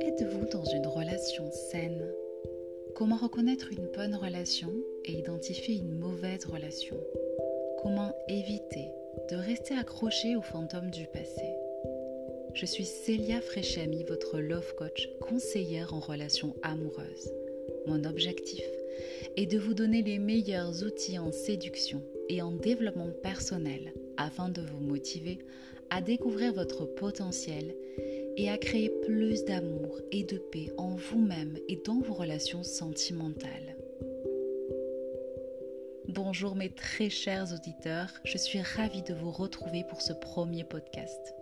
Êtes-vous dans une relation saine? Comment reconnaître une bonne relation et identifier une mauvaise relation? Comment éviter de rester accroché aux fantômes du passé? Je suis Célia Fréchami, votre love coach, conseillère en relations amoureuses. Mon objectif est de vous donner les meilleurs outils en séduction et en développement personnel afin de vous motiver à découvrir votre potentiel et à créer plus d'amour et de paix en vous-même et dans vos relations sentimentales. Bonjour mes très chers auditeurs, je suis ravie de vous retrouver pour ce premier podcast.